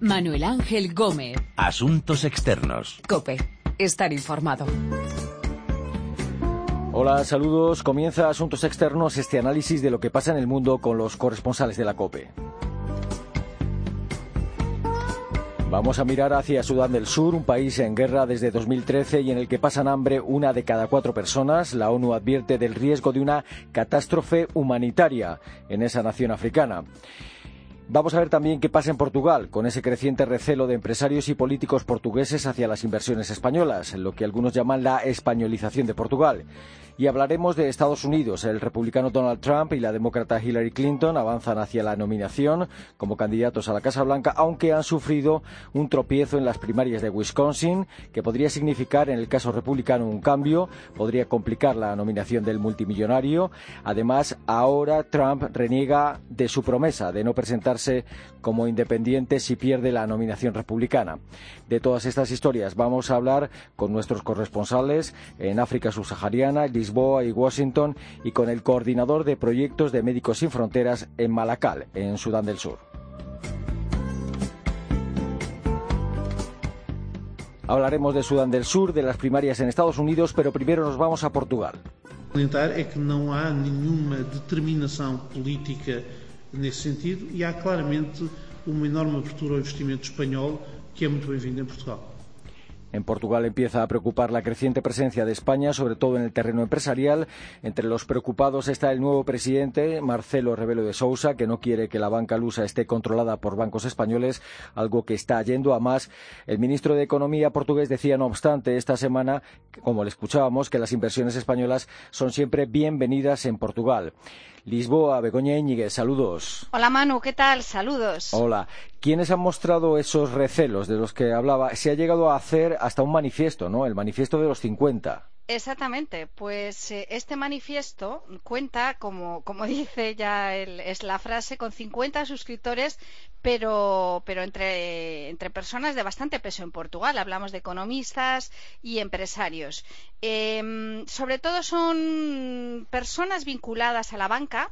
Manuel Ángel Gómez. Asuntos externos. Cope. Estar informado. Hola, saludos. Comienza Asuntos Externos, este análisis de lo que pasa en el mundo con los corresponsales de la COPE. Vamos a mirar hacia Sudán del Sur, un país en guerra desde 2013 y en el que pasan hambre una de cada cuatro personas. La ONU advierte del riesgo de una catástrofe humanitaria en esa nación africana. Vamos a ver también qué pasa en Portugal, con ese creciente recelo de empresarios y políticos portugueses hacia las inversiones españolas, lo que algunos llaman la españolización de Portugal. Y hablaremos de Estados Unidos. El republicano Donald Trump y la demócrata Hillary Clinton avanzan hacia la nominación como candidatos a la Casa Blanca, aunque han sufrido un tropiezo en las primarias de Wisconsin, que podría significar, en el caso republicano, un cambio, podría complicar la nominación del multimillonario. Además, ahora Trump reniega de su promesa de no presentarse como independiente si pierde la nominación republicana. De todas estas historias vamos a hablar con nuestros corresponsales en África subsahariana, Lisboa y Washington y con el coordinador de proyectos de Médicos Sin Fronteras en Malakal, en Sudán del Sur. Hablaremos de Sudán del Sur, de las primarias en Estados Unidos, pero primero nos vamos a Portugal. é que não há nenhuma determinação política nesse sentido e há claramente uma enorme abertura ao investimento espanhol que é muito bem-vindo em Portugal. En Portugal empieza a preocupar la creciente presencia de España, sobre todo en el terreno empresarial. Entre los preocupados está el nuevo presidente, Marcelo Rebelo de Sousa, que no quiere que la banca lusa esté controlada por bancos españoles, algo que está yendo a más. El ministro de Economía portugués decía, no obstante, esta semana, como le escuchábamos, que las inversiones españolas son siempre bienvenidas en Portugal. Lisboa, Begoña Íñiguez, saludos. Hola Manu, ¿qué tal? Saludos. Hola. ¿Quiénes han mostrado esos recelos de los que hablaba? Se ha llegado a hacer hasta un manifiesto, ¿no? El manifiesto de los 50. Exactamente, pues eh, este manifiesto cuenta, como, como dice ya el, es la frase, con 50 suscriptores, pero, pero entre, entre, personas de bastante peso en Portugal. Hablamos de economistas y empresarios. Eh, sobre todo son personas vinculadas a la banca,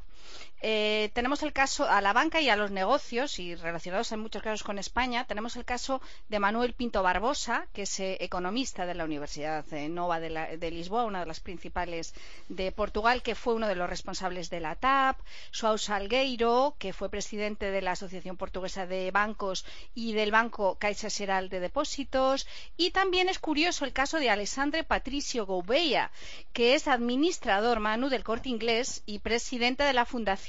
eh, tenemos el caso a la banca y a los negocios, y relacionados en muchos casos con España, tenemos el caso de Manuel Pinto Barbosa, que es eh, economista de la Universidad Nova de, la, de, Lisboa, una de las principales de Portugal, que fue uno de los responsables de la TAP, João Salgueiro, que fue presidente de la Asociación Portuguesa de Bancos y del Banco Caixa Geral de Depósitos, y también es curioso el caso de Alessandre Patricio Gouveia, que es administrador Manu del Corte Inglés y presidente de la Fundación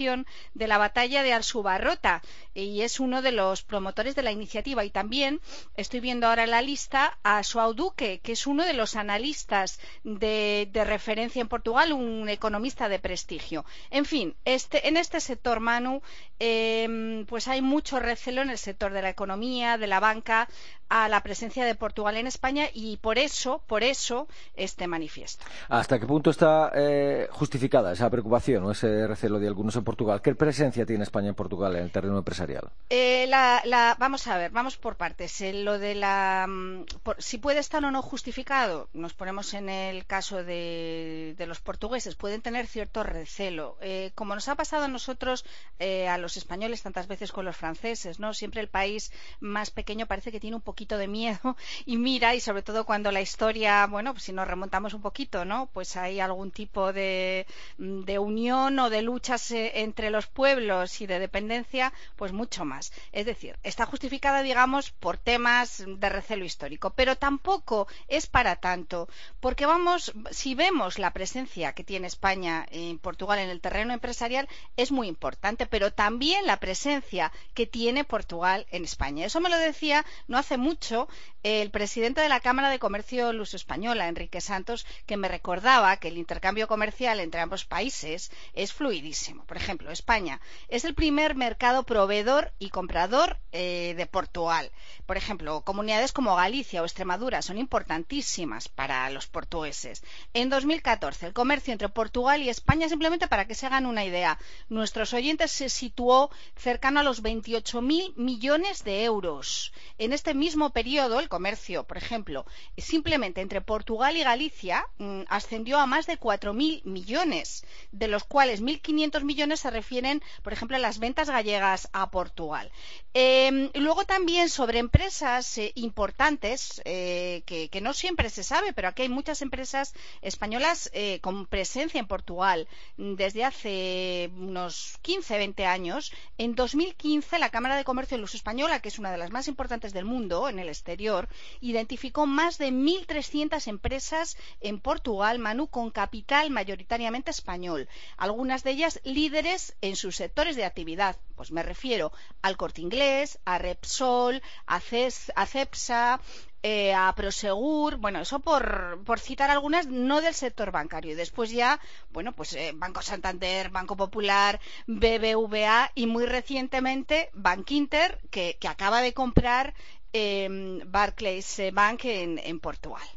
de la batalla de Alsubarrota y es uno de los promotores de la iniciativa. Y también estoy viendo ahora en la lista a Joao Duque, que es uno de los analistas de, referencia en Portugal, un economista de prestigio. En fin, este, en este sector, Manu, eh, pues hay mucho recelo en el sector de la economía, de la banca, a la presencia de Portugal en España y por eso, por eso, este manifiesto. ¿Hasta qué punto está eh, justificada esa preocupación o ese recelo de algunos Portugal? ¿Qué presencia tiene España en Portugal en el terreno empresarial? Eh, la, la, vamos a ver, vamos por partes. Eh, lo de la, mm, por, si puede estar o no justificado, nos ponemos en el caso de, los portugueses, pueden tener cierto recelo. Eh, como nos ha pasado a nosotros, eh, a los españoles, tantas veces con los franceses, ¿no? Siempre el país más pequeño parece que tiene un poquito de miedo y mira, y sobre todo cuando la historia, bueno, pues si nos remontamos un poquito, ¿no? Pues hay algún tipo de, de unión o de luchas eh, entre los pueblos y de dependencia, pues mucho más. Es decir, está justificada, digamos, por temas de recelo histórico, pero tampoco es para tanto, porque vamos, si vemos la presencia que tiene España en Portugal en el terreno empresarial, es muy importante, pero también la presencia que tiene Portugal en España. Eso me lo decía no hace mucho el presidente de la Cámara de Comercio Luso Española, Enrique Santos, que me recordaba que el intercambio comercial entre ambos países es fluidísimo. Por ejemplo, España es el primer mercado proveedor y comprador eh, de Portugal. Por ejemplo, comunidades como Galicia o Extremadura son importantísimas para los portugueses. En 2014, el comercio entre Portugal y España, simplemente para que se hagan una idea, nuestros oyentes se situó cercano a los 28.000 millones de euros. En este mismo periodo, el comercio, por ejemplo, simplemente entre Portugal y Galicia mmm, ascendió a más de 4.000 millones, de los cuales 1.500 millones se refieren, por ejemplo, a las ventas gallegas a Portugal. Eh, luego también sobre empresas eh, importantes, eh, que, que, no siempre se sabe, pero aquí hay muchas empresas españolas eh, con presencia en Portugal desde hace unos 15, 20 años. En 2015, la Cámara de Comercio de Luz Española, que es una de las más importantes del mundo en el exterior, identificó más de 1.300 empresas en Portugal, Manu, con capital mayoritariamente español. Algunas de ellas líderes en sus sectores de actividad. Pues me refiero al Corte Inglés, a Repsol, a, CEPSA, eh, a Prosegur, bueno, eso por, por, citar algunas, no del sector bancario. Y después ya, bueno, pues eh, Banco Santander, Banco Popular, BBVA y muy recientemente Bank Inter, que, que acaba de comprar eh, Barclays Bank en Portugal.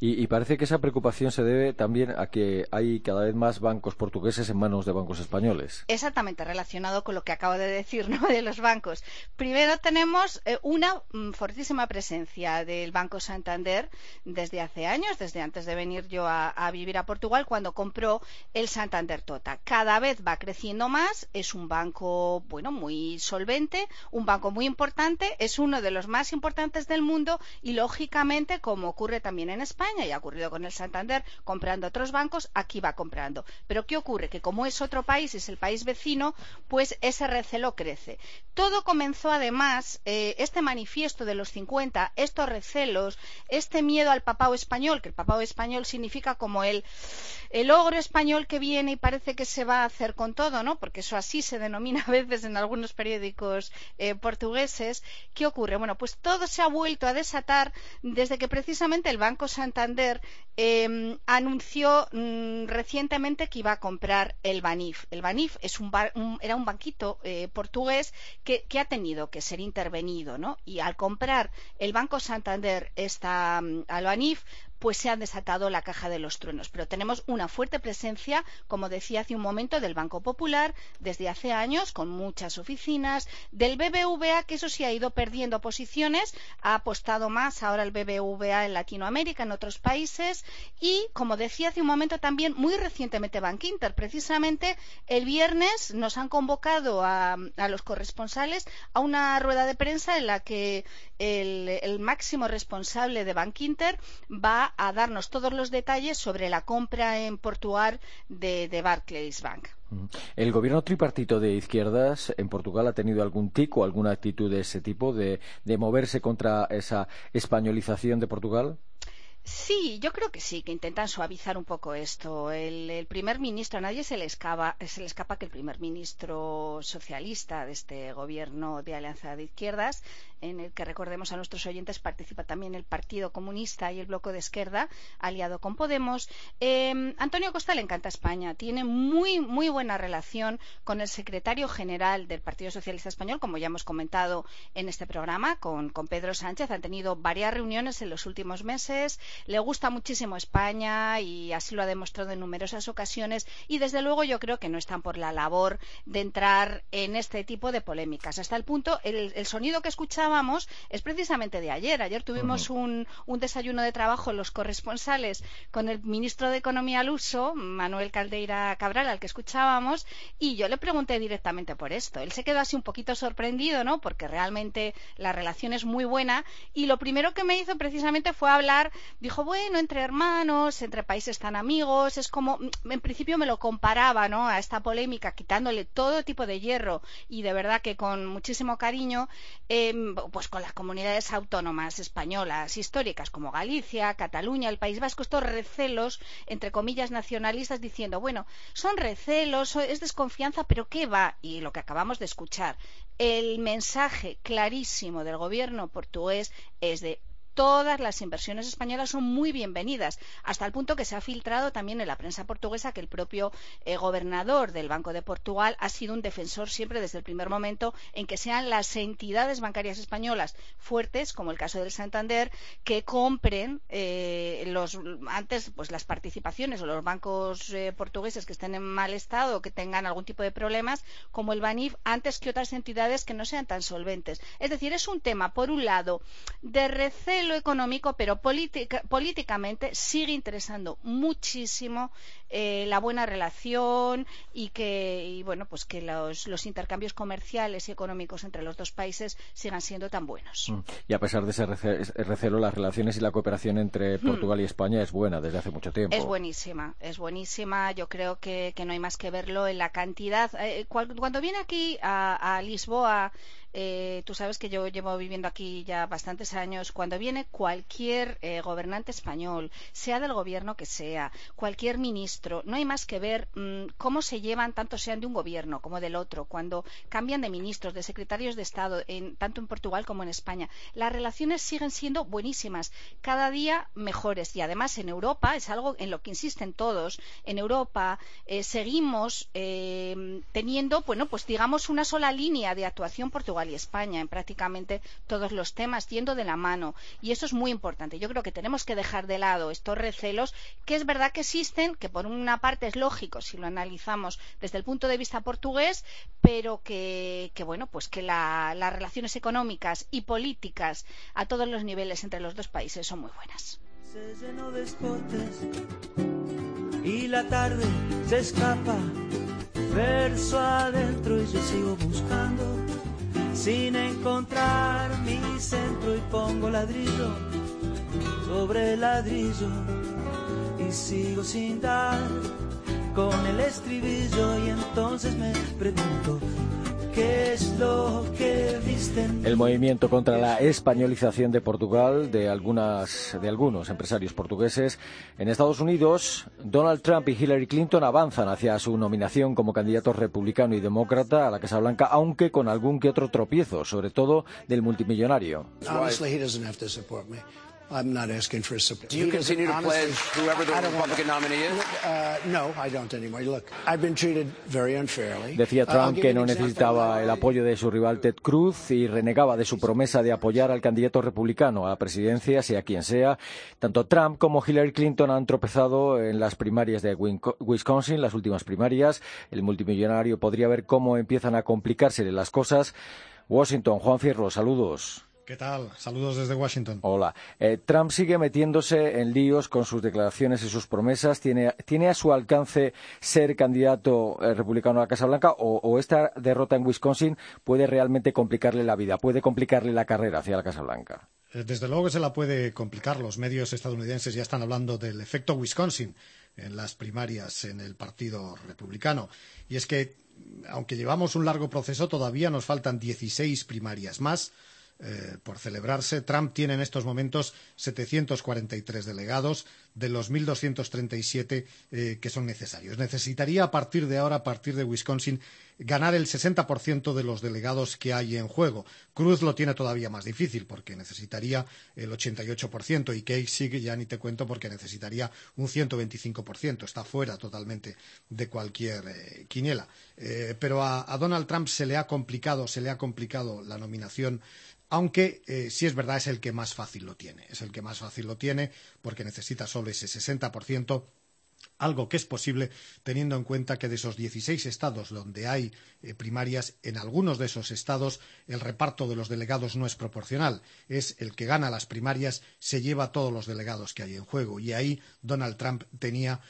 Y, parece que esa preocupación se debe también a que hay cada vez más bancos portugueses en manos de bancos españoles. Exactamente, relacionado con lo que acabo de decir ¿no? de los bancos. Primero tenemos eh, una mm, fortísima presencia del Banco Santander desde hace años, desde antes de venir yo a, a, vivir a Portugal, cuando compró el Santander Tota. Cada vez va creciendo más, es un banco bueno muy solvente, un banco muy importante, es uno de los más importantes del mundo y lógicamente, como ocurre también en España y ha ocurrido con el Santander comprando otros bancos, aquí va comprando. Pero ¿qué ocurre? Que como es otro país, es el país vecino, pues ese recelo crece. Todo comenzó además, eh, este manifiesto de los 50, estos recelos, este miedo al papao español, que el papao español significa como el, el ogro español que viene y parece que se va a hacer con todo, ¿no? Porque eso así se denomina a veces en algunos periódicos eh, portugueses. ¿Qué ocurre? Bueno, pues todo se ha vuelto a desatar desde que precisamente el Banco Santander eh, anunció mmm, recientemente que iba a comprar el Banif. El Banif es un bar, era un banquito eh, portugués que, ha tenido que ser intervenido, ¿no? Y al comprar el Banco Santander esta, um, al Banif, pues se ha desatado la caja de los truenos. Pero tenemos una fuerte presencia, como decía hace un momento, del Banco Popular desde hace años, con muchas oficinas, del BBVA, que eso sí ha ido perdiendo posiciones, ha apostado más ahora el BBVA en Latinoamérica, en otros países, y, como decía hace un momento también, muy recientemente Bank Inter. Precisamente el viernes nos han convocado a, a los corresponsales a una rueda de prensa en la que el, máximo responsable de Bank Inter va a darnos todos los detalles sobre la compra en Portugal de, de Barclays Bank. ¿El gobierno tripartito de izquierdas en Portugal ha tenido algún tic o alguna actitud de ese tipo, de, de moverse contra esa españolización de Portugal? Sí, yo creo que sí, que intentan suavizar un poco esto. El, primer ministro, a nadie se le, escapa, se le escapa que el primer ministro socialista de este gobierno de Alianza de Izquierdas, en el que recordemos a nuestros oyentes participa también el Partido Comunista y el Bloque de Izquierda, aliado con Podemos. Eh, Antonio Costa le encanta España, tiene muy, muy buena relación con el secretario general del Partido Socialista Español, como ya hemos comentado en este programa, con, con Pedro Sánchez. Han tenido varias reuniones en los últimos meses le gusta muchísimo España y así lo ha demostrado en numerosas ocasiones y desde luego yo creo que no están por la labor de entrar en este tipo de polémicas. Hasta el punto, el, el sonido que escuchábamos es precisamente de ayer. Ayer tuvimos uh -huh. un, un, desayuno de trabajo los corresponsales con el ministro de Economía al uso, Manuel Caldeira Cabral, al que escuchábamos, y yo le pregunté directamente por esto. Él se quedó así un poquito sorprendido, ¿no? Porque realmente la relación es muy buena y lo primero que me hizo precisamente fue hablar dijo, bueno, entre hermanos, entre países tan amigos, es como, en principio me lo comparaba, ¿no? A esta polémica, quitándole todo tipo de hierro y de verdad que con muchísimo cariño, eh, pues con las comunidades autónomas españolas históricas como Galicia, Cataluña, el País Vasco, estos recelos, entre comillas, nacionalistas, diciendo, bueno, son recelos, es desconfianza, pero ¿qué va? Y lo que acabamos de escuchar, el mensaje clarísimo del gobierno portugués es de todas las inversiones españolas son muy bienvenidas, hasta el punto que se ha filtrado también en la prensa portuguesa que el propio eh, gobernador del Banco de Portugal ha sido un defensor siempre desde el primer momento en que sean las entidades bancarias españolas fuertes, como el caso del Santander, que compren eh, los, antes pues las participaciones o los bancos eh, portugueses que estén en mal estado o que tengan algún tipo de problemas, como el Banif, antes que otras entidades que no sean tan solventes. Es decir, es un tema, por un lado, de recelo lo económico, pero política, políticamente sigue interesando muchísimo eh, la buena relación y que, y bueno, pues que los, los, intercambios comerciales y económicos entre los dos países sigan siendo tan buenos. Mm. Y a pesar de ese recelo, las relaciones y la cooperación entre mm. Portugal y España es buena desde hace mucho tiempo. Es buenísima, es buenísima. Yo creo que, que no hay más que verlo en la cantidad. Eh, cuando viene aquí a, a Lisboa, eh, tú sabes que yo llevo viviendo aquí ya bastantes años. Cuando viene cualquier eh, gobernante español, sea del gobierno que sea, cualquier ministro, no hay más que ver mm, cómo se llevan, tanto sean de un gobierno como del otro, cuando cambian de ministros, de secretarios de Estado, tanto en Portugal como en España. Las relaciones siguen siendo buenísimas, cada día mejores. Y además en Europa, es algo en lo que insisten todos, en Europa eh, seguimos teniendo, bueno, pues digamos una sola línea de actuación Portugal y España en prácticamente todos los temas, yendo de la mano. Y eso es muy importante. Yo creo que tenemos que dejar de lado estos recelos, que es verdad que existen, que por una parte es lógico si lo analizamos desde el punto de vista portugués, pero que, bueno, pues que las relaciones económicas y políticas a todos los niveles entre los dos países son muy buenas. y la tarde se escapa verso adentro y yo sigo buscando sin encontrar mi centro y pongo ladrillo sobre ladrillo y sigo sin dar con el estribillo y entonces me pregunto ¿Qué es lo que visten? El movimiento contra la españolización de Portugal de, algunas, de algunos empresarios portugueses. En Estados Unidos, Donald Trump y Hillary Clinton avanzan hacia su nominación como candidato republicano y demócrata a la Casa Blanca, aunque con algún que otro tropiezo, sobre todo del multimillonario. I'm not asking for support. Do you continue to pledge whoever the Republican nominee is? Uh, no, I don't anymore. Look, I've been treated very unfairly. Decía uh, Trump que no necesitaba el apoyo de su rival Ted Cruz y renegaba de su promesa de apoyar al candidato republicano a la presidencia, sea quien sea. Tanto Trump como Hillary Clinton han tropezado en las primarias de Wisconsin, las últimas primarias. El multimillonario podría ver cómo empiezan a complicarse las cosas. Washington, Juan Fierro, saludos. ¿Qué tal? Saludos desde Washington. Hola. Eh, Trump sigue metiéndose en líos con sus declaraciones y sus promesas. ¿Tiene, ¿tiene a su alcance ser candidato eh, republicano a la Casa Blanca o, esta derrota en Wisconsin puede realmente complicarle la vida, puede complicarle la carrera hacia la Casa Blanca? Eh, desde luego que se la puede complicar. Los medios estadounidenses ya están hablando del efecto Wisconsin en las primarias en el Partido Republicano. Y es que, aunque llevamos un largo proceso, todavía nos faltan 16 primarias más eh, por celebrarse. Trump tiene en estos momentos 743 delegados de los 1.237 eh, que son necesarios. Necesitaría a partir de ahora, a partir de Wisconsin, ganar el 60% de los delegados que hay en juego. Cruz lo tiene todavía más difícil porque necesitaría el 88% y Kasich ya ni te cuento porque necesitaría un 125%. Está fuera totalmente de cualquier eh, quiniela. pero a, a Donald Trump se le ha complicado, se le ha complicado la nominación aunque eh, sí es verdad es el que más fácil lo tiene. Es el que más fácil lo tiene porque necesita solo ese 60% algo que es posible teniendo en cuenta que de esos 16 estados donde hay eh, primarias, en algunos de esos estados el reparto de los delegados no es proporcional. Es el que gana las primarias se lleva todos los delegados que hay en juego. Y ahí Donald Trump tenía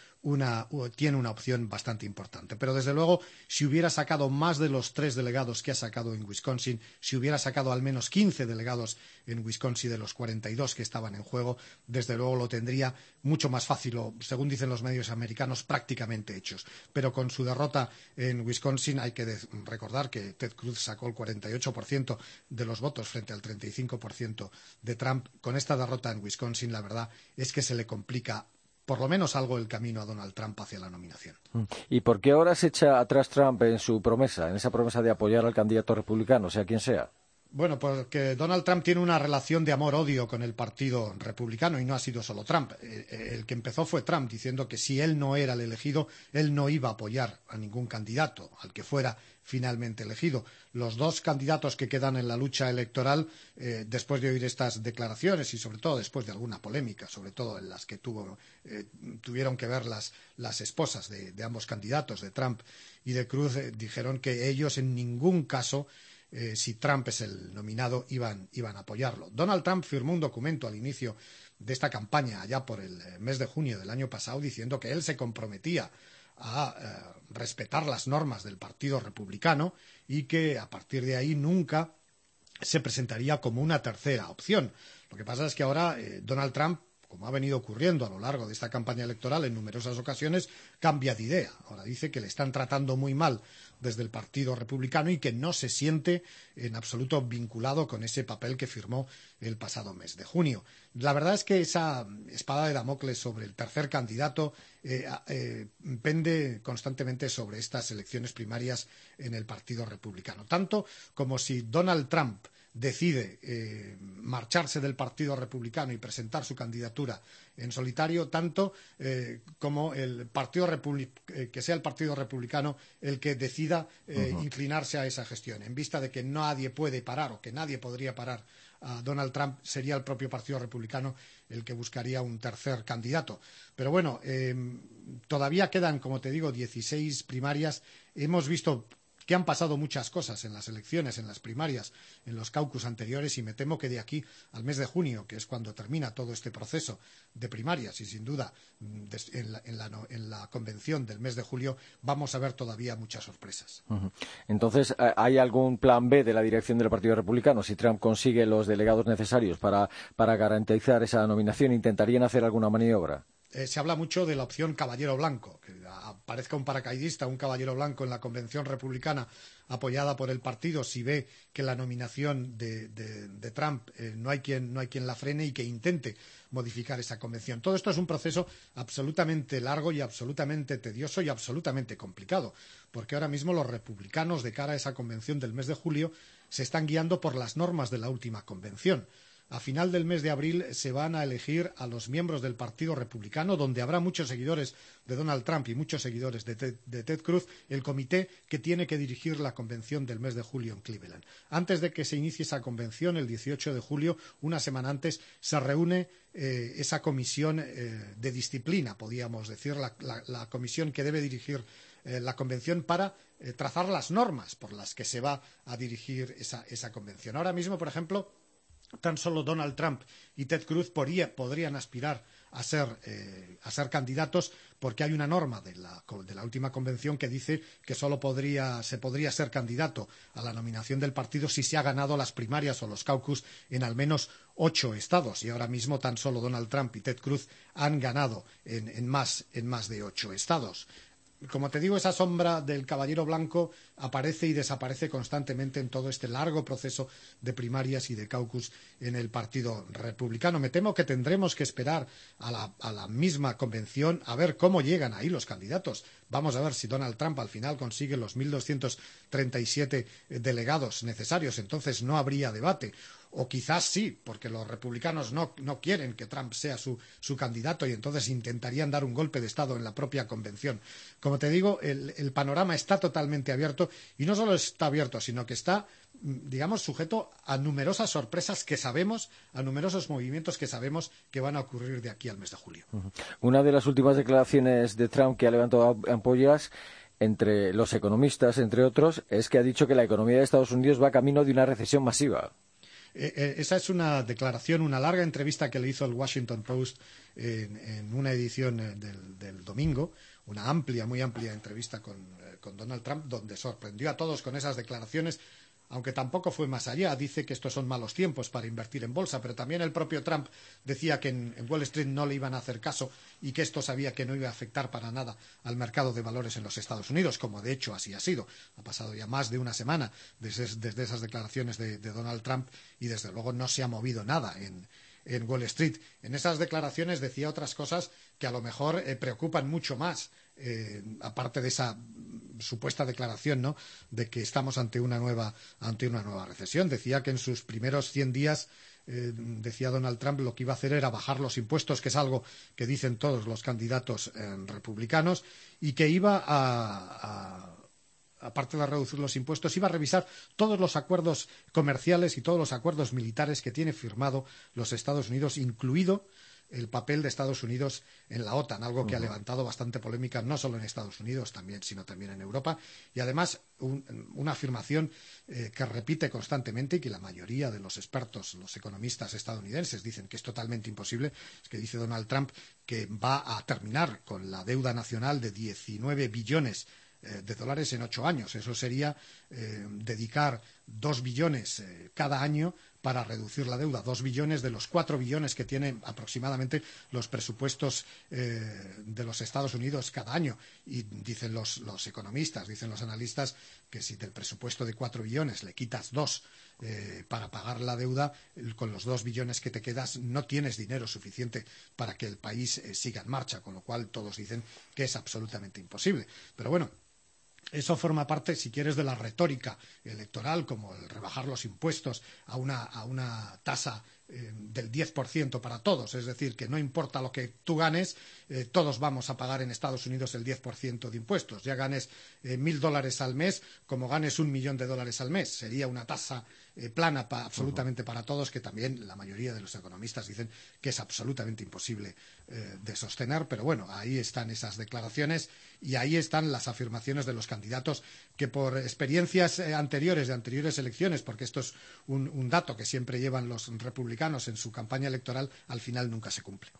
tiene una opción bastante importante. Pero desde luego, si hubiera sacado más de los tres delegados que ha sacado en Wisconsin, si hubiera sacado al menos 15 delegados en Wisconsin de los 42 que estaban en juego, desde luego lo tendría mucho más fácil, o según dicen los medios americanos, prácticamente hechos. Pero con su derrota en Wisconsin hay que recordar que Ted Cruz sacó el 48% de los votos frente al 35% de Trump. Con esta derrota en Wisconsin, la verdad es que se le complica por lo menos algo el camino a Donald Trump hacia la nominación. ¿Y por qué ahora se echa atrás Trump en su promesa, en esa promesa de apoyar al candidato republicano, sea quien sea? Bueno, porque Donald Trump tiene una relación de amor-odio con el Partido Republicano y no ha sido solo Trump. Eh, eh, el que empezó fue Trump diciendo que si él no era el elegido, él no iba a apoyar a ningún candidato, al que fuera finalmente elegido. Los dos candidatos que quedan en la lucha electoral, eh, después de oír estas declaraciones y sobre todo después de alguna polémica, sobre todo en las que tuvieron que ver las, esposas de, ambos candidatos, de Trump y de Cruz, dijeron que ellos en ningún caso eh, si Trump es el nominado, iban, a apoyarlo. Donald Trump firmó un documento al inicio de esta campaña allá por el mes de junio del año pasado diciendo que él se comprometía a eh, respetar las normas del Partido Republicano y que a partir de ahí nunca se presentaría como una tercera opción. Lo que pasa es que ahora eh, Donald Trump como ha venido ocurriendo a lo largo de esta campaña electoral en numerosas ocasiones, cambia de idea. Ahora dice que le están tratando muy mal desde el Partido Republicano y que no se siente en absoluto vinculado con ese papel que firmó el pasado mes de junio. La verdad es que esa espada de Damocles sobre el tercer candidato eh, eh, pende constantemente sobre estas elecciones primarias en el Partido Republicano. Tanto como si Donald Trump decide eh, marcharse del Partido Republicano y presentar su candidatura en solitario, tanto eh, como el partido eh, que sea el Partido Republicano el que decida inclinarse a esa gestión, en vista de que nadie puede parar o que nadie podría parar a Donald Trump, sería el propio Partido Republicano el que buscaría un tercer candidato. Pero bueno, todavía quedan, como te digo, 16 primarias. Hemos visto que han pasado muchas cosas en las elecciones, en las primarias, en los caucus anteriores y me temo que de aquí al mes de junio, que es cuando termina todo este proceso de primarias y sin duda mm, en la, convención del mes de julio vamos a ver todavía muchas sorpresas. Entonces, ¿hay algún plan B de la dirección del Partido Republicano? Si Trump consigue los delegados necesarios para garantizar esa nominación, ¿intentarían hacer alguna maniobra? Eh, se habla mucho de la opción caballero blanco, que aparezca un paracaidista, un caballero blanco en la convención republicana apoyada por el partido, si ve que la nominación de, Trump eh, no, hay quien, no hay quien la frene y que intente modificar esa convención. Todo esto es un proceso absolutamente largo y absolutamente tedioso y absolutamente complicado, porque ahora mismo los republicanos, de cara a esa convención del mes de julio, se están guiando por las normas de la última convención. A final del mes de abril se van a elegir a los miembros del Partido Republicano, donde habrá muchos seguidores de Donald Trump y muchos seguidores de Ted, Cruz, el comité que tiene que dirigir la convención del mes de julio en Cleveland. Antes de que se inicie esa convención, el 18 de julio, una semana antes, se reúne eh, esa comisión eh, de disciplina, podríamos decir, la, comisión que debe dirigir eh, la convención para trazar las normas por las que se va a dirigir esa convención. Ahora mismo, por ejemplo, tan solo Donald Trump y Ted Cruz podrían aspirar eh, a ser, candidatos porque hay una norma de la, última convención que dice que solo se podría ser candidato a la nominación del partido si se ha ganado las primarias o los caucus en al menos ocho estados. Y ahora mismo tan solo Donald Trump y Ted Cruz han ganado en más de ocho estados como te digo, esa sombra del caballero blanco aparece y desaparece constantemente en todo este largo proceso de primarias y de caucus en el Partido Republicano. Me temo que tendremos que esperar a la, a la misma convención a ver cómo llegan ahí los candidatos. Vamos a ver si Donald Trump al final consigue los 1.237 delegados necesarios. Entonces no habría debate o quizás sí, porque los republicanos no, quieren que Trump sea su, candidato y entonces intentarían dar un golpe de Estado en la propia convención. Como te digo, el, panorama está totalmente abierto y no solo está abierto, sino que está, digamos, sujeto a numerosas sorpresas que sabemos, a numerosos movimientos que sabemos que van a ocurrir de aquí al mes de julio. Una de las últimas declaraciones de Trump que ha levantado ampollas entre los economistas, entre otros, es que ha dicho que la economía de Estados Unidos va camino de una recesión masiva. Eh, eh, esa es una declaración, una larga entrevista que le hizo el Washington Post en, una edición eh, del, domingo, una amplia, muy amplia entrevista con Donald Trump, donde sorprendió a todos con esas declaraciones aunque tampoco fue más allá. Dice que estos son malos tiempos para invertir en bolsa, pero también el propio Trump decía que en, Wall Street no le iban a hacer caso y que esto sabía que no iba a afectar para nada al mercado de valores en los Estados Unidos, como de hecho así ha sido. Ha pasado ya más de una semana desde, esas declaraciones de, Donald Trump y desde luego no se ha movido nada en, Wall Street. En esas declaraciones decía otras cosas que a lo mejor eh, preocupan mucho más, eh, aparte de esa supuesta declaración, ¿no? De que estamos ante una nueva, ante una nueva recesión. Decía que en sus primeros 100 días eh, decía Donald Trump, lo que iba a hacer era bajar los impuestos, que es algo que dicen todos los candidatos eh, republicanos, y que iba a, aparte de reducir los impuestos, iba a revisar todos los acuerdos comerciales y todos los acuerdos militares que tiene firmado los Estados Unidos, incluido el papel de Estados Unidos en la OTAN, algo que ha levantado bastante polémica no solo en Estados Unidos, también, sino también en Europa, y además una afirmación eh, que repite constantemente y que la mayoría de los expertos, los economistas estadounidenses, dicen que es totalmente imposible, es que dice Donald Trump que va a terminar con la deuda nacional de 19 billones eh, de dólares en ocho años. Eso sería eh, dedicar dos billones cada año para reducir la deuda, dos billones de los cuatro billones que tienen aproximadamente los presupuestos eh, de los Estados Unidos cada año. Y dicen los, los, economistas, dicen los analistas, que si del presupuesto de cuatro billones le quitas dos eh, para pagar la deuda, con los dos billones que te quedas no tienes dinero suficiente para que el país eh, siga en marcha, con lo cual todos dicen que es absolutamente imposible. Pero bueno, eso forma parte, si quieres, de la retórica electoral, como el rebajar los impuestos a una, a una tasa eh, del 10% para todos, es decir, que no importa lo que tú ganes, eh, todos vamos a pagar en Estados Unidos el 10% de impuestos. Ya ganes eh, mil dólares al mes, como ganes un millón de dólares al mes. Sería una tasa plana absolutamente para todos, que también la mayoría de los economistas dicen que es absolutamente imposible de sostener. Pero bueno, ahí están esas declaraciones y ahí están las afirmaciones de los candidatos que por experiencias anteriores, de anteriores elecciones, porque esto es un dato que siempre llevan los republicanos, en su campaña electoral al final nunca se cumple.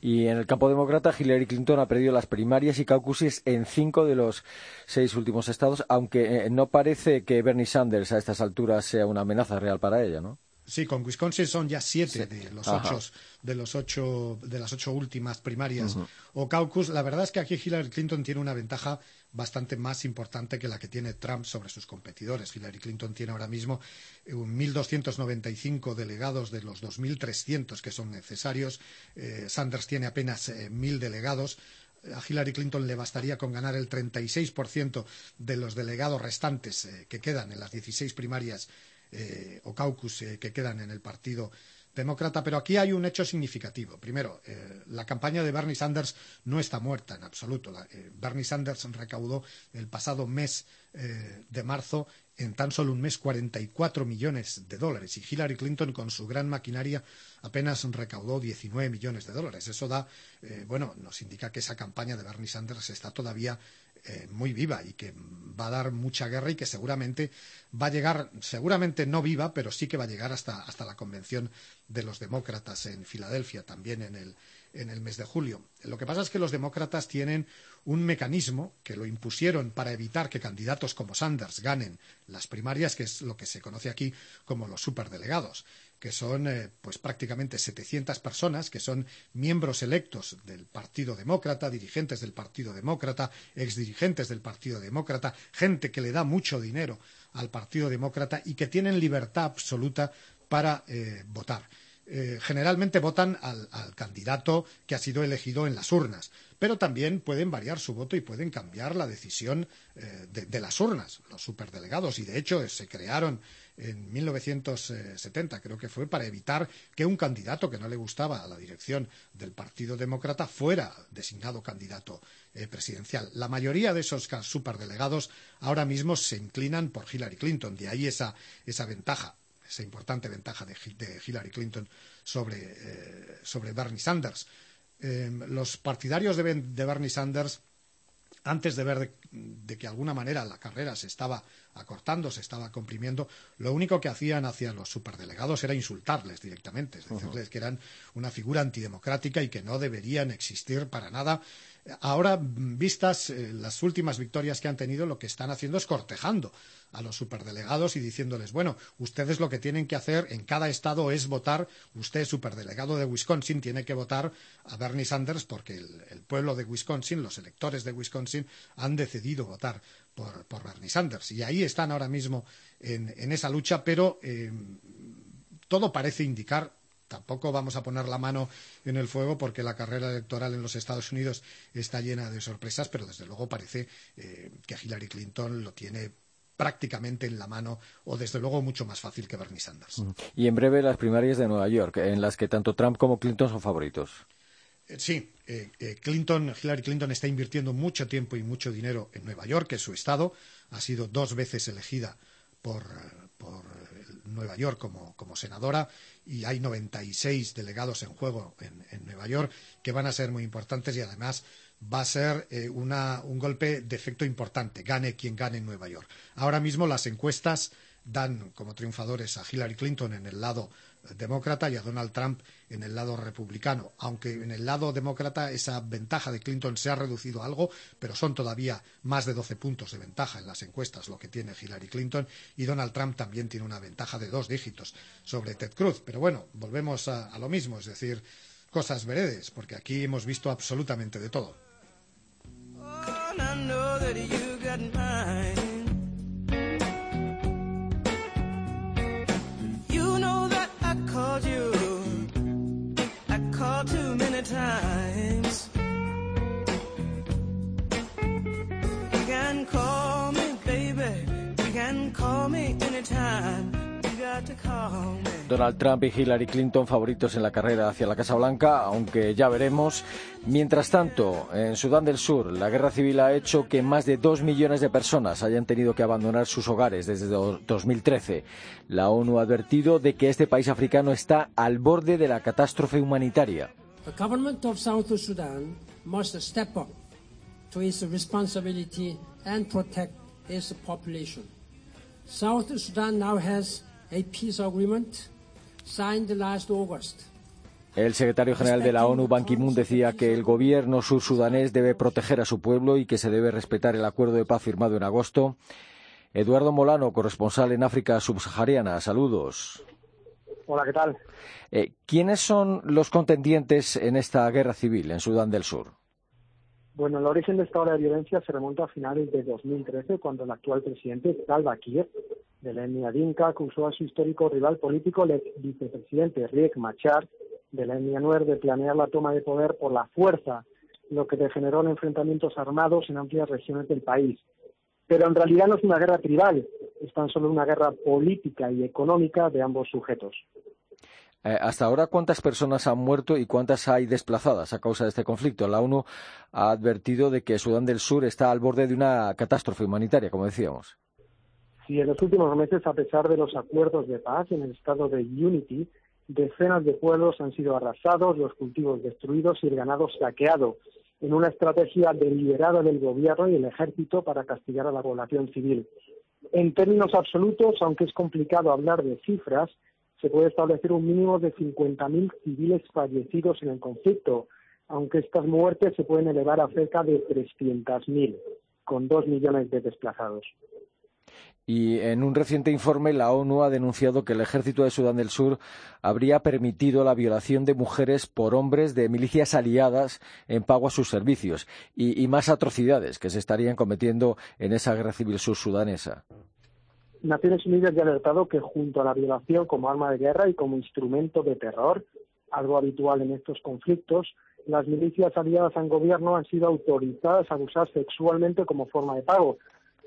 Y en el campo demócrata, Hillary Clinton ha perdido las primarias y caucuses en cinco de los seis últimos estados, aunque eh, no parece que Bernie Sanders a estas alturas sea una amenaza real para ella, ¿no? Sí, con Wisconsin son ya siete de los ocho de los ocho de las ocho últimas primarias o caucus. La verdad es que aquí Hillary Clinton tiene una ventaja bastante más importante que la que tiene Trump sobre sus competidores. Hillary Clinton tiene ahora mismo 1.295 delegados de los 2.300 que son necesarios. Eh, Sanders tiene apenas 1.000 eh, delegados a Hillary Clinton le bastaría con ganar el 36% de los delegados restantes eh, que quedan en las 16 primarias eh, o caucus eh, que quedan en el Partido Demócrata. Pero aquí hay un hecho significativo. Primero, eh, la campaña de Bernie Sanders no está muerta en absoluto. Bernie Sanders recaudó el pasado mes de marzo en tan solo un mes 44 millones de dólares y Hillary Clinton con su gran maquinaria apenas recaudó 19 millones de dólares. Eso da, bueno, nos indica que esa campaña de Bernie Sanders está todavía eh, muy viva y que va a dar mucha guerra y que seguramente va a llegar, seguramente no viva, pero sí que va a llegar hasta, hasta la convención de los demócratas en Filadelfia, también en el, en el mes de julio. Lo que pasa es que los demócratas tienen un mecanismo que lo impusieron para evitar que candidatos como Sanders ganen las primarias, que es lo que se conoce aquí como los superdelegados que son eh, pues prácticamente 700 personas que son miembros electos del Partido Demócrata, dirigentes del Partido Demócrata, exdirigentes del Partido Demócrata, gente que le da mucho dinero al Partido Demócrata y que tienen libertad absoluta para eh, votar. Eh, generalmente votan al, candidato que ha sido elegido en las urnas, pero también pueden variar su voto y pueden cambiar la decisión de, de, las urnas, los superdelegados. Y de hecho se crearon en 1970, creo que fue, para evitar que un candidato que no le gustaba a la dirección del Partido Demócrata fuera designado candidato eh, presidencial. La mayoría de esos superdelegados ahora mismo se inclinan por Hillary Clinton, de ahí esa, esa ventaja esa importante ventaja de, Hillary Clinton sobre, eh, Bernie Sanders. Eh, los partidarios de, Bernie Sanders, antes de ver de, de, que de alguna manera la carrera se estaba acortando, se estaba comprimiendo, lo único que hacían hacia los superdelegados era insultarles directamente, es decirles que eran una figura antidemocrática y que no deberían existir para nada. Ahora, vistas eh, las últimas victorias que han tenido, lo que están haciendo es cortejando a los superdelegados y diciéndoles, bueno, ustedes lo que tienen que hacer en cada estado es votar, usted, superdelegado de Wisconsin, tiene que votar a Bernie Sanders porque el pueblo de Wisconsin, los electores de Wisconsin, han decidido votar por, Bernie Sanders. Y ahí están ahora mismo en, esa lucha, pero eh, todo parece indicar tampoco vamos a poner la mano en el fuego porque la carrera electoral en los Estados Unidos está llena de sorpresas, pero desde luego parece eh, que Hillary Clinton lo tiene prácticamente en la mano o desde luego mucho más fácil que Bernie Sanders. Y en breve las primarias de Nueva York, en las que tanto Trump como Clinton son favoritos. Eh, sí, eh, eh, Clinton, Hillary Clinton está invirtiendo mucho tiempo y mucho dinero en Nueva York, que es su estado. Ha sido dos veces elegida por, Nueva York como, senadora y hay 96 delegados en juego en, Nueva York que van a ser muy importantes y además va a ser eh, un golpe de efecto importante, gane quien gane en Nueva York. Ahora mismo las encuestas dan como triunfadores a Hillary Clinton en el lado demócrata y a Donald Trump en el lado republicano. Aunque en el lado demócrata esa ventaja de Clinton se ha reducido algo, pero son todavía más de 12 puntos de ventaja en las encuestas lo que tiene Hillary Clinton y Donald Trump también tiene una ventaja de dos dígitos sobre Ted Cruz. Pero bueno, volvemos a, a lo mismo, es decir, cosas veredes, porque aquí hemos visto absolutamente de todo. too many times. You can call me, baby. You can call me anytime. Donald Trump y Hillary Clinton favoritos en la carrera hacia la Casa Blanca, aunque ya veremos. Mientras tanto, en Sudán del Sur, la guerra civil ha hecho que más de dos millones de personas hayan tenido que abandonar sus hogares desde 2013. La ONU ha advertido de que este país africano está al borde de la catástrofe humanitaria. The government of South Sudan must step up to its responsibility and protect its population. South Sudan now has a peace agreement signed last August. El secretario general de la ONU, Ban Ki-moon, decía que el gobierno sur-sudanés debe proteger a su pueblo y que se debe respetar el acuerdo de paz firmado en agosto. Eduardo Molano, corresponsal en África subsahariana. Saludos. Hola, ¿qué tal? Eh, ¿Quiénes son los contendientes en esta guerra civil en Sudán del Sur? Bueno, el origen de esta ola de violencia se remonta a finales de 2013, cuando el actual presidente Salva Kiir, de la etnia Dinka, acusó a su histórico rival político, el vicepresidente Riek Machar, de la etnia Nuer, de planear la toma de poder por la fuerza, lo que degeneró en enfrentamientos armados en amplias regiones del país. Pero en realidad no es una guerra tribal, es tan solo una guerra política y económica de ambos sujetos. Eh, hasta ahora, ¿cuántas personas han muerto y cuántas hay desplazadas a causa de este conflicto? La ONU ha advertido de que Sudán del Sur está al borde de una catástrofe humanitaria, como decíamos. Sí, en los últimos meses, a pesar de los acuerdos de paz en el estado de Unity, decenas de pueblos han sido arrasados, los cultivos destruidos y el ganado saqueado en una estrategia deliberada del gobierno y el ejército para castigar a la población civil. En términos absolutos, aunque es complicado hablar de cifras, se puede establecer un mínimo de 50.000 civiles fallecidos en el conflicto, aunque estas muertes se pueden elevar a cerca de 300.000, con dos millones de desplazados. Y en un reciente informe, la ONU ha denunciado que el ejército de Sudán del Sur habría permitido la violación de mujeres por hombres de milicias aliadas en pago a sus servicios y, más atrocidades que se estarían cometiendo en esa guerra civil sur-sudanesa. Naciones Unidas ya ha alertado que junto a la violación como arma de guerra y como instrumento de terror, algo habitual en estos conflictos, las milicias aliadas al gobierno han sido autorizadas a abusar sexualmente como forma de pago,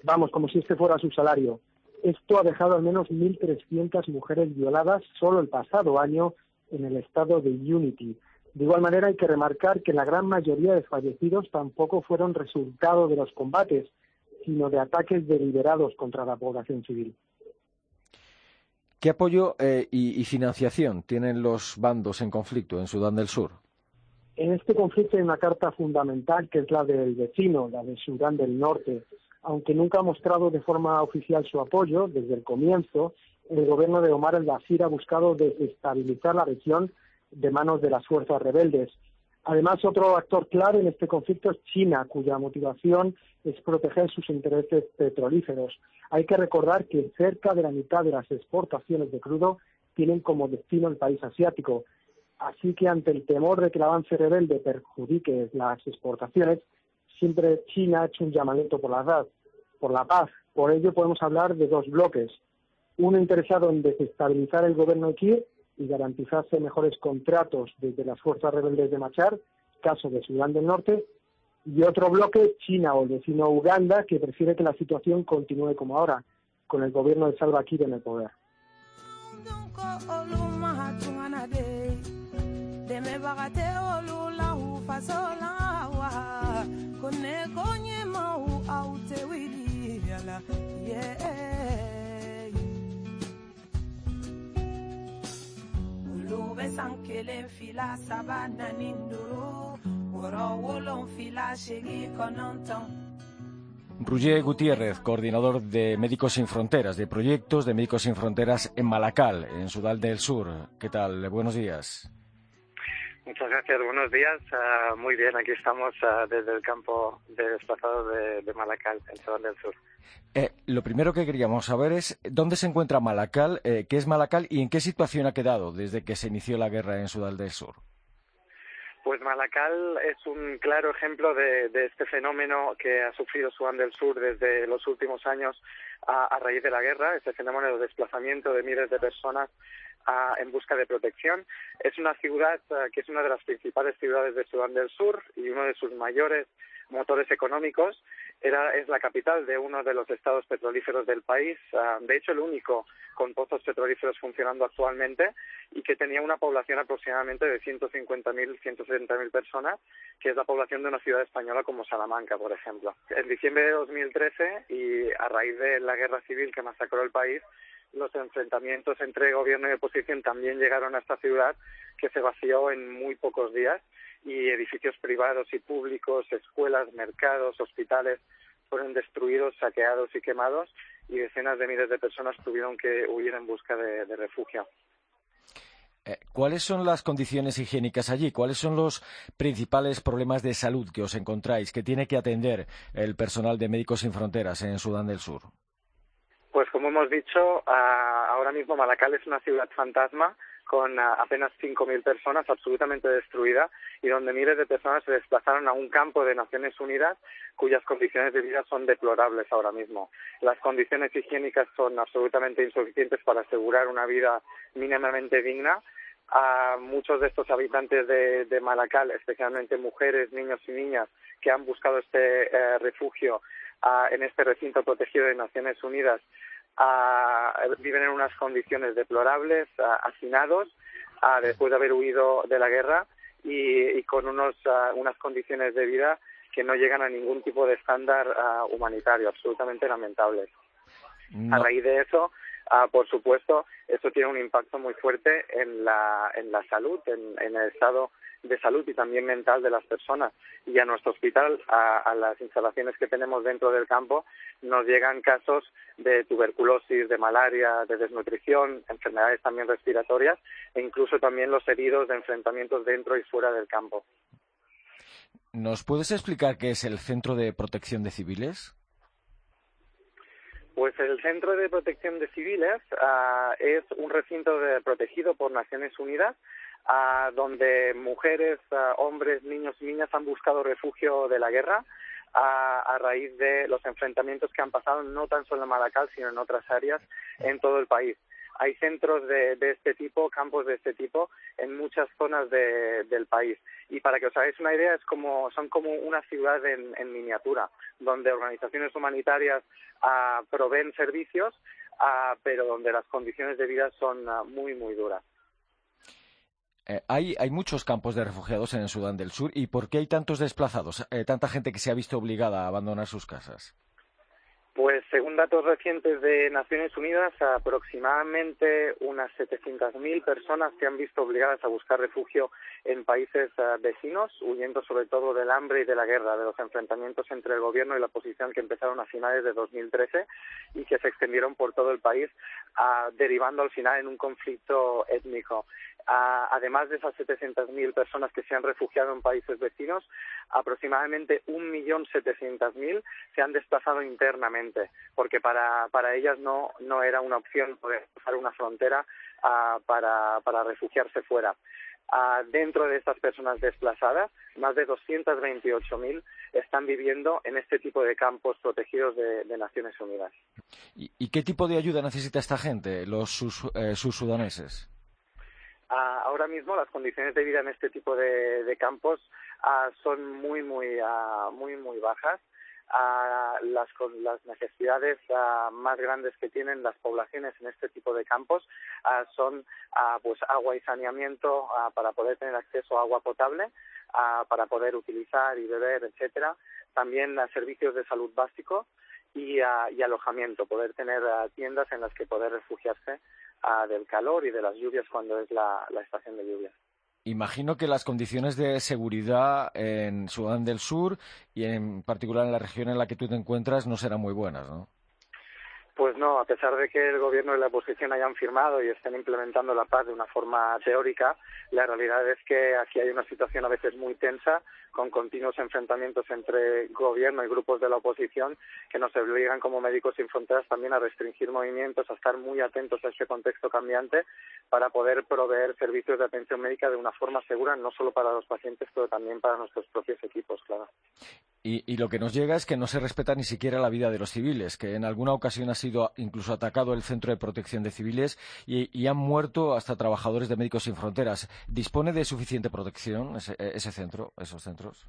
vamos, como si este fuera su salario. Esto ha dejado al menos 1.300 mujeres violadas solo el pasado año en el estado de Unity. De igual manera, hay que remarcar que la gran mayoría de fallecidos tampoco fueron resultado de los combates, sino de ataques deliberados contra la población civil. ¿Qué apoyo eh, y, financiación tienen los bandos en conflicto en Sudán del Sur? En este conflicto hay una carta fundamental que es la del vecino, la de Sudán del Norte, aunque nunca ha mostrado de forma oficial su apoyo desde el comienzo, el gobierno de Omar el-Bashir ha buscado desestabilizar la región de manos de las fuerzas rebeldes. Además, otro actor clave en este conflicto es China, cuya motivación es proteger sus intereses petrolíferos. Hay que recordar que cerca de la mitad de las exportaciones de crudo tienen como destino el país asiático. Así que ante el temor de que el avance rebelde perjudique las exportaciones, siempre China ha hecho un llamamiento por la paz. Por la paz. Por ello podemos hablar de dos bloques. Uno interesado en desestabilizar el gobierno de Kiev y garantizarse mejores contratos desde las fuerzas rebeldes de Machar, caso de Sudán del Norte, y otro bloque, China o el vecino Uganda, que prefiere que la situación continúe como ahora, con el gobierno de Salva Kiir en el poder. San kelen Gutiérrez, coordinador de Médicos Sin Fronteras, de proyectos de Médicos Sin Fronteras en Malacal, en Sudán del Sur. ¿Qué tal? Buenos días. Muchas gracias, buenos días. Uh, muy bien, aquí estamos uh, desde el campo de desplazados de, de, Malacal, en Sudán del Sur. Eh, lo primero que queríamos saber es dónde se encuentra Malacal, eh, qué es Malacal y en qué situación ha quedado desde que se inició la guerra en Sudán del Sur. Pues Malacal es un claro ejemplo de, de, este fenómeno que ha sufrido Sudán del Sur desde los últimos años a, a raíz de la guerra, este fenómeno de desplazamiento de miles de personas en busca de protección. Es una ciudad uh, que es una de las principales ciudades de Sudán del Sur y uno de sus mayores motores económicos. Era, es la capital de uno de los estados petrolíferos del país, uh, de hecho el único con pozos petrolíferos funcionando actualmente y que tenía una población aproximadamente de 150.000, 170.000 personas, que es la población de una ciudad española como Salamanca, por ejemplo. En diciembre de 2013 y a raíz de la guerra civil que masacró el país, los enfrentamientos entre gobierno y oposición también llegaron a esta ciudad que se vació en muy pocos días y edificios privados y públicos, escuelas, mercados, hospitales fueron destruidos, saqueados y quemados y decenas de miles de personas tuvieron que huir en busca de, refugio. Eh, ¿Cuáles son las condiciones higiénicas allí? ¿Cuáles son los principales problemas de salud que os encontráis, que tiene que atender el personal de Médicos Sin Fronteras en Sudán del Sur? Pues como hemos dicho, ahora mismo Malacal es una ciudad fantasma con apenas 5.000 personas absolutamente destruida y donde miles de personas se desplazaron a un campo de Naciones Unidas cuyas condiciones de vida son deplorables ahora mismo. Las condiciones higiénicas son absolutamente insuficientes para asegurar una vida mínimamente digna. A muchos de estos habitantes de, de Malacal, especialmente mujeres, niños y niñas que han buscado este eh, refugio uh, en este recinto protegido de Naciones Unidas, uh, viven en unas condiciones deplorables, hacinados, después de haber huido de la guerra y, y con unos, unas condiciones de vida que no llegan a ningún tipo de estándar humanitario, absolutamente lamentables. No. A raíz de eso, por supuesto, esto tiene un impacto muy fuerte en la, en la salud, en, en el estado de salud y también mental de las personas. Y a nuestro hospital, a, a, las instalaciones que tenemos dentro del campo, nos llegan casos de tuberculosis, de malaria, de desnutrición, enfermedades también respiratorias e incluso también los heridos de enfrentamientos dentro y fuera del campo. ¿Nos puedes explicar qué es el Centro de Protección de Civiles? Pues el Centro de Protección de Civiles uh, es un recinto de, protegido por Naciones Unidas uh, donde mujeres, uh, hombres, niños y niñas han buscado refugio de la guerra a, a, raíz de los enfrentamientos que han pasado no tan solo en Malacal, sino en otras áreas en todo el país. Hay centros de, de este tipo, campos de este tipo, en muchas zonas de, del país. Y para que os hagáis una idea, es como, son como una ciudad en, en miniatura, donde organizaciones humanitarias uh, proveen servicios, uh, pero donde las condiciones de vida son uh, muy, muy duras. Eh, hay, hay, muchos campos de refugiados en el Sudán del Sur. ¿Y por qué hay tantos desplazados? Eh, tanta gente que se ha visto obligada a abandonar sus casas. Pues según datos recientes de Naciones Unidas, aproximadamente unas 700.000 personas se han visto obligadas a buscar refugio en países uh, vecinos, huyendo sobre todo del hambre y de la guerra, de los enfrentamientos entre el gobierno y la oposición que empezaron a finales de 2013 y que se extendieron por todo el país, uh, derivando al final en un conflicto étnico. Además de esas 700.000 personas que se han refugiado en países vecinos, aproximadamente 1.700.000 se han desplazado internamente, porque para, para ellas no, no era una opción poder cruzar una frontera uh, para, para refugiarse fuera. Uh, dentro de estas personas desplazadas, más de 228.000 están viviendo en este tipo de campos protegidos de, Naciones Unidas. ¿Y, ¿Y, qué tipo de ayuda necesita esta gente, los sus, eh, sus sudaneses? Uh, ahora mismo las condiciones de vida en este tipo de, de campos uh, son muy muy uh, muy muy bajas. Las, las necesidades más grandes que tienen las poblaciones en este tipo de campos son pues agua y saneamiento para poder tener acceso a agua potable para poder utilizar y beber etcétera. También servicios de salud básicos y, alojamiento, poder tener tiendas en las que poder refugiarse del calor y de las lluvias cuando es la, estación de lluvias. Imagino que las condiciones de seguridad en Sudán del Sur y en particular en la región en la que tú te encuentras no serán muy buenas, ¿no? Pues no, a pesar de que el gobierno y la oposición hayan firmado y estén implementando la paz de una forma teórica, la realidad es que aquí hay una situación a veces muy tensa, con continuos enfrentamientos entre gobierno y grupos de la oposición que nos obligan como Médicos Sin Fronteras también a restringir movimientos, a estar muy atentos a este contexto cambiante para poder proveer servicios de atención médica de una forma segura, no solo para los pacientes, pero también para nuestros propios equipos, claro. Y, lo que nos llega es que no se respeta ni siquiera la vida de los civiles, que en alguna ocasión ha sido incluso atacado el Centro de Protección de Civiles y, han muerto hasta trabajadores de Médicos Sin Fronteras. ¿Dispone de suficiente protección ese, centro, esos centros?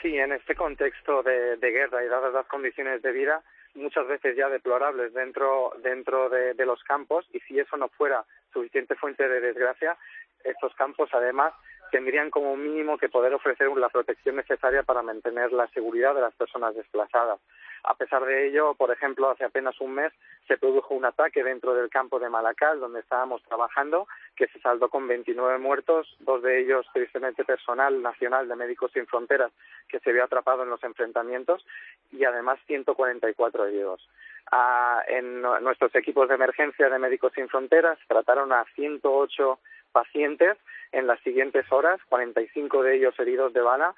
Sí, en este contexto de, guerra y dadas las condiciones de vida, muchas veces ya deplorables dentro, dentro de, de los campos, y si eso no fuera suficiente fuente de desgracia, estos campos además tendrían como mínimo que poder ofrecer la protección necesaria para mantener la seguridad de las personas desplazadas. A pesar de ello, por ejemplo, hace apenas un mes se produjo un ataque dentro del campo de Malacal, donde estábamos trabajando, que se saldó con 29 muertos, dos de ellos tristemente personal nacional de Médicos Sin Fronteras, que se vio atrapado en los enfrentamientos, y además 144 heridos. Ah, en nuestros equipos de emergencia de Médicos Sin Fronteras trataron a 108 pacientes en las siguientes horas, 45 de ellos heridos de bala.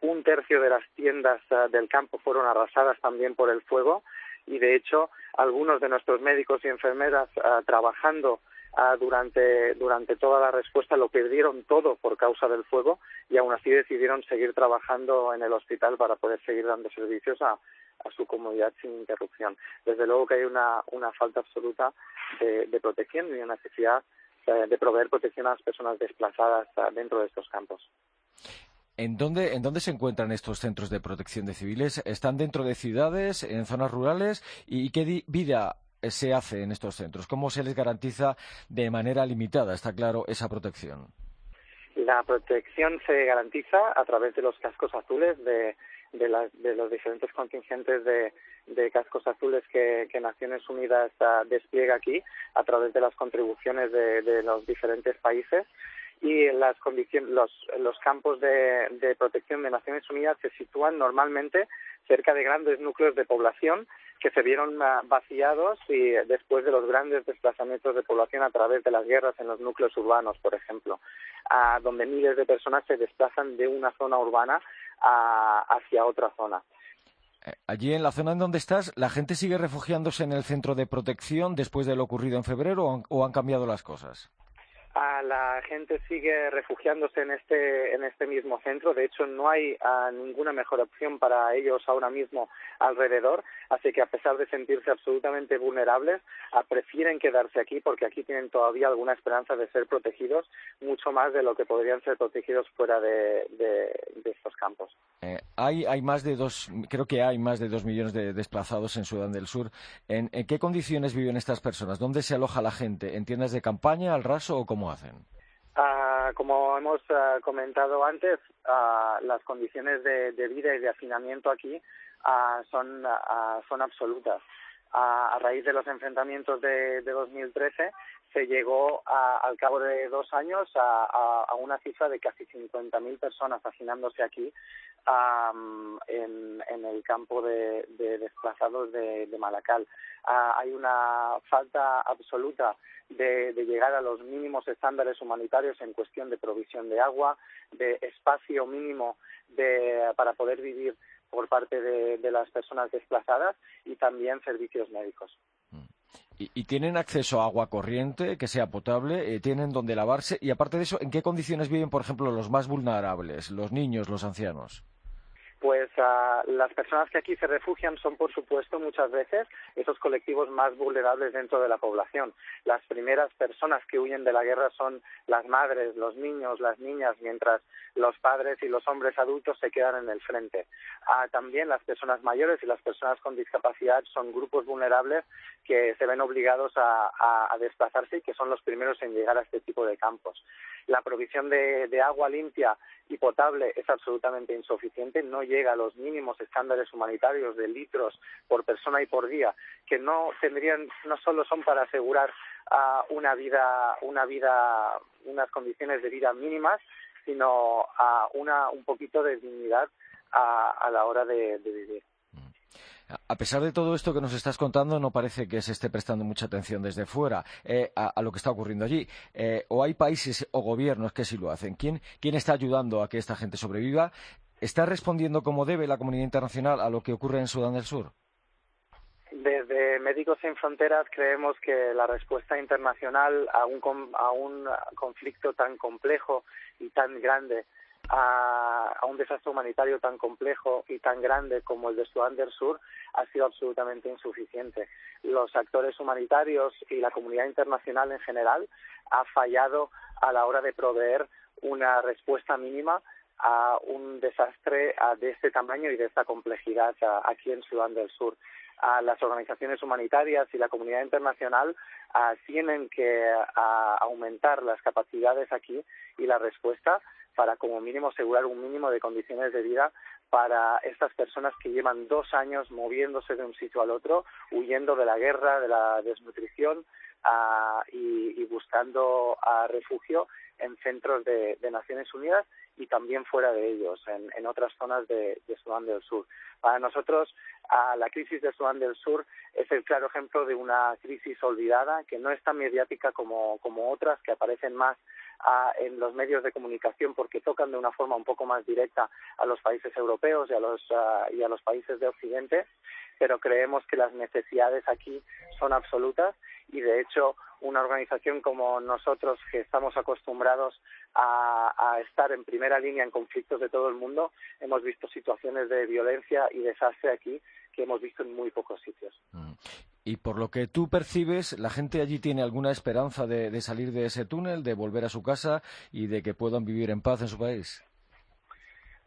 un tercio de las tiendas ah, del campo fueron arrasadas también por el fuego y, de hecho, algunos de nuestros médicos y enfermeras ah, trabajando ah, durante, durante toda la respuesta lo perdieron todo por causa del fuego y aún así decidieron seguir trabajando en el hospital para poder seguir dando servicios a, a su comunidad sin interrupción. Desde luego que hay una, una falta absoluta de, protección y una necesidad de proveer protección a las personas desplazadas dentro de estos campos. ¿En dónde, ¿En dónde se encuentran estos centros de protección de civiles? ¿Están dentro de ciudades, en zonas rurales? ¿Y qué vida se hace en estos centros? ¿Cómo se les garantiza de manera limitada, está claro, esa protección? La protección se garantiza a través de los cascos azules de, de, los diferentes contingentes de, cascos azules que, Naciones Unidas ah, despliega aquí a través de las contribuciones de, los diferentes países y las condiciones, los, campos de, protección de Naciones Unidas se sitúan normalmente cerca de grandes núcleos de población que se vieron ah, vaciados y después de los grandes desplazamientos de población a través de las guerras en los núcleos urbanos, por ejemplo, donde miles de personas se desplazan de una zona urbana hacia otra zona. Eh, allí en la zona en donde estás, ¿la gente sigue refugiándose en el centro de protección después de lo ocurrido en febrero o han cambiado las cosas? La gente sigue refugiándose en este en este mismo centro. De hecho no hay ninguna mejor opción para ellos ahora mismo alrededor. Así que a pesar de sentirse absolutamente vulnerables prefieren quedarse aquí porque aquí tienen todavía alguna esperanza de ser protegidos mucho más de lo que podrían ser protegidos fuera de, estos campos. Eh, hay hay más de dos creo que hay más de dos millones de desplazados en Sudán del Sur. En, en qué condiciones viven estas personas dónde se aloja la gente en tiendas de campaña al raso o cómo hacen Ah, como hemos ah, comentado antes, ah, las condiciones de, vida y de hacinamiento aquí son, son absolutas. A raíz de los enfrentamientos de, de 2013 se llegó al cabo de dos años a, una cifra de casi 50.000 personas hacinándose aquí en, el campo de, desplazados de, de Malacal. hay una falta absoluta de, llegar a los mínimos estándares humanitarios en cuestión de provisión de agua, de espacio mínimo para poder vivir por parte de, las personas desplazadas y también servicios médicos. ¿Y, tienen acceso a agua corriente que sea potable? Eh, ¿Tienen donde lavarse? Y aparte de eso, ¿en qué condiciones viven, por ejemplo, los más vulnerables, los niños, los ancianos? Pues uh, las personas que aquí se refugian son, por supuesto, muchas veces esos colectivos más vulnerables dentro de la población. Las primeras personas que huyen de la guerra son las madres, los niños, las niñas, mientras los padres y los hombres adultos se quedan en el frente. Uh, también las personas mayores y las personas con discapacidad son grupos vulnerables que se ven obligados a, desplazarse y que son los primeros en llegar a este tipo de campos. La provisión de, agua limpia y potable es absolutamente insuficiente, llega a los mínimos estándares humanitarios de litros por persona y por día, que no tendrían, no solo son para asegurar uh, una vida, una vida, unas condiciones de vida mínimas, sino a una un poquito de dignidad a, a la hora de, de vivir. A pesar de todo esto que nos estás contando, no parece que se esté prestando mucha atención desde fuera eh, a, a, lo que está ocurriendo allí. Eh, o hay países o gobiernos que sí lo hacen. ¿Quién, ¿Quién está ayudando a que esta gente sobreviva? ¿Está respondiendo como debe la comunidad internacional a lo que ocurre en Sudán del Sur? Desde Médicos Sin Fronteras creemos que la respuesta internacional a un, a un conflicto tan complejo y tan grande a, a, un desastre humanitario tan complejo y tan grande como el de Sudán del Sur ha sido absolutamente insuficiente. Los actores humanitarios y la comunidad internacional en general ha fallado a la hora de proveer una respuesta mínima a un desastre de este tamaño y de esta complejidad aquí en Sudán del Sur. Las organizaciones humanitarias y la comunidad internacional tienen que aumentar las capacidades aquí y la respuesta para como mínimo asegurar un mínimo de condiciones de vida para estas personas que llevan dos años moviéndose de un sitio al otro, huyendo de la guerra, de la desnutrición uh, y, buscando uh, refugio en centros de, de, Naciones Unidas y también fuera de ellos, en, otras zonas de, de, Sudán del Sur. Para nosotros, uh, la crisis de Sudán del Sur es el claro ejemplo de una crisis olvidada que no es tan mediática como, otras que aparecen más a, en los medios de comunicación porque tocan de una forma un poco más directa a los países europeos y a los, uh, y a los países de Occidente, pero creemos que las necesidades aquí son absolutas y de hecho una organización como nosotros que estamos acostumbrados a, estar en primera línea en conflictos de todo el mundo, hemos visto situaciones de violencia y desastre aquí que hemos visto en muy pocos sitios. Mm. Y por lo que tú percibes, ¿la gente allí tiene alguna esperanza de, salir de ese túnel, de volver a su casa y de que puedan vivir en paz en su país?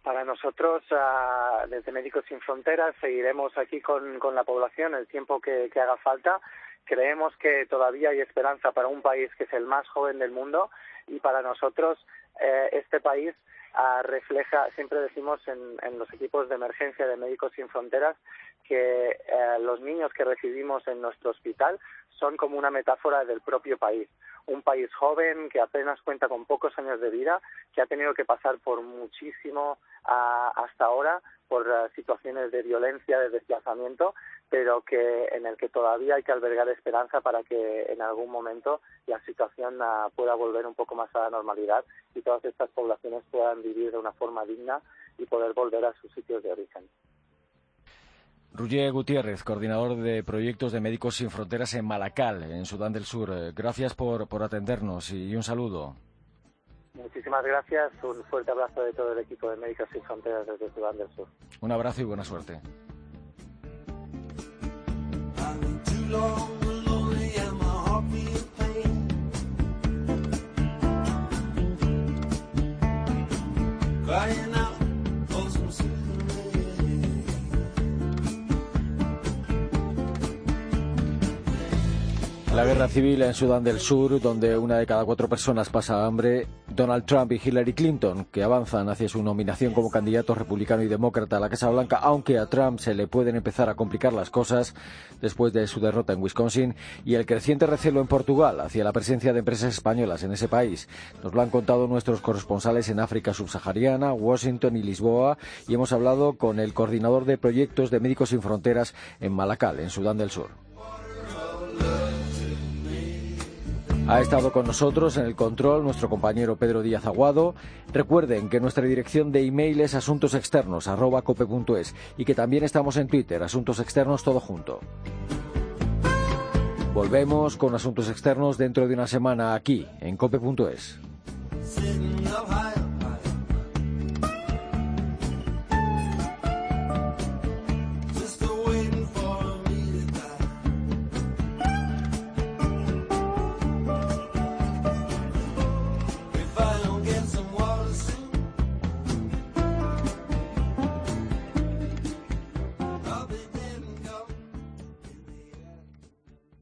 Para nosotros, uh, desde Médicos Sin Fronteras, seguiremos aquí con, la población el tiempo que, haga falta. Creemos que todavía hay esperanza para un país que es el más joven del mundo y para nosotros eh, este país uh, refleja, siempre decimos en, en, los equipos de emergencia de Médicos Sin Fronteras, que eh, los niños que recibimos en nuestro hospital son como una metáfora del propio país. Un país joven que apenas cuenta con pocos años de vida, que ha tenido que pasar por muchísimo uh, hasta ahora, por uh, situaciones de violencia, de desplazamiento, pero que en el que todavía hay que albergar esperanza para que en algún momento la situación uh, pueda volver un poco más a la normalidad y todas estas poblaciones puedan vivir de una forma digna y poder volver a sus sitios de origen. Ruyer Gutiérrez, coordinador de proyectos de Médicos Sin Fronteras en Malacal, en Sudán del Sur. Gracias por, por atendernos y un saludo. Muchísimas gracias. Un fuerte abrazo de todo el equipo de Médicos Sin Fronteras desde Sudán del Sur. Un abrazo y buena suerte. La guerra civil en Sudán del Sur, donde una de cada cuatro personas pasa hambre, Donald Trump y Hillary Clinton, que avanzan hacia su nominación como candidato republicano y demócrata a la Casa Blanca, aunque a Trump se le pueden empezar a complicar las cosas después de su derrota en Wisconsin, y el creciente recelo en Portugal hacia la presencia de empresas españolas en ese país. Nos lo han contado nuestros corresponsales en África subsahariana, Washington y Lisboa, y hemos hablado con el coordinador de proyectos de Médicos Sin Fronteras en Malacal, en Sudán del Sur. Ha estado con nosotros en el control nuestro compañero Pedro Díaz Aguado. Recuerden que nuestra dirección de email es asuntosexternos.cope.es y que también estamos en Twitter, Asuntos Externos todo junto. Volvemos con Asuntos Externos dentro de una semana aquí, en cope.es.